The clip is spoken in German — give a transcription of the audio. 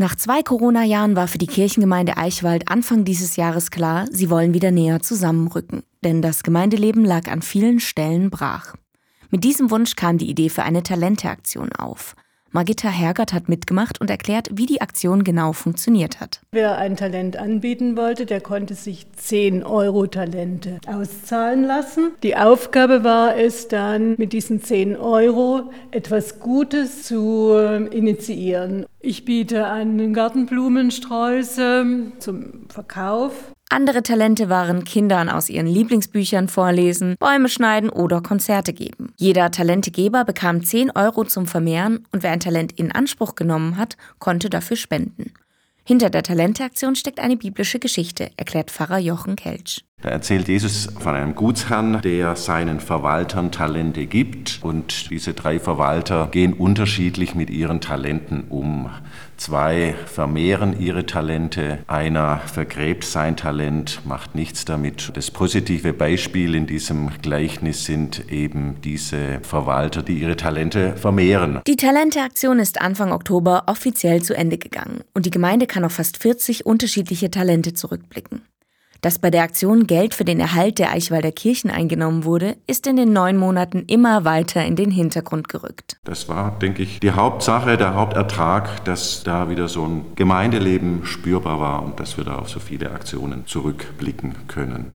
Nach zwei Corona-Jahren war für die Kirchengemeinde Eichwald Anfang dieses Jahres klar, sie wollen wieder näher zusammenrücken, denn das Gemeindeleben lag an vielen Stellen brach. Mit diesem Wunsch kam die Idee für eine Talenteaktion auf. Margitta Hergert hat mitgemacht und erklärt, wie die Aktion genau funktioniert hat. Wer ein Talent anbieten wollte, der konnte sich 10 Euro Talente auszahlen lassen. Die Aufgabe war es dann, mit diesen 10 Euro etwas Gutes zu initiieren. Ich biete an Gartenblumensträuße zum Verkauf. Andere Talente waren Kindern aus ihren Lieblingsbüchern vorlesen, Bäume schneiden oder Konzerte geben. Jeder Talentegeber bekam 10 Euro zum Vermehren und wer ein Talent in Anspruch genommen hat, konnte dafür spenden. Hinter der Talenteaktion steckt eine biblische Geschichte, erklärt Pfarrer Jochen Kelch. Da erzählt Jesus von einem Gutsherrn, der seinen Verwaltern Talente gibt und diese drei Verwalter gehen unterschiedlich mit ihren Talenten um. Zwei vermehren ihre Talente, einer vergräbt sein Talent, macht nichts damit. Das positive Beispiel in diesem Gleichnis sind eben diese Verwalter, die ihre Talente vermehren. Die Talenteaktion ist Anfang Oktober offiziell zu Ende gegangen und die Gemeinde kann auf fast 40 unterschiedliche Talente zurückblicken. Dass bei der Aktion Geld für den Erhalt der Eichwalder Kirchen eingenommen wurde, ist in den neun Monaten immer weiter in den Hintergrund gerückt. Das war, denke ich, die Hauptsache, der Hauptertrag, dass da wieder so ein Gemeindeleben spürbar war und dass wir da auf so viele Aktionen zurückblicken können.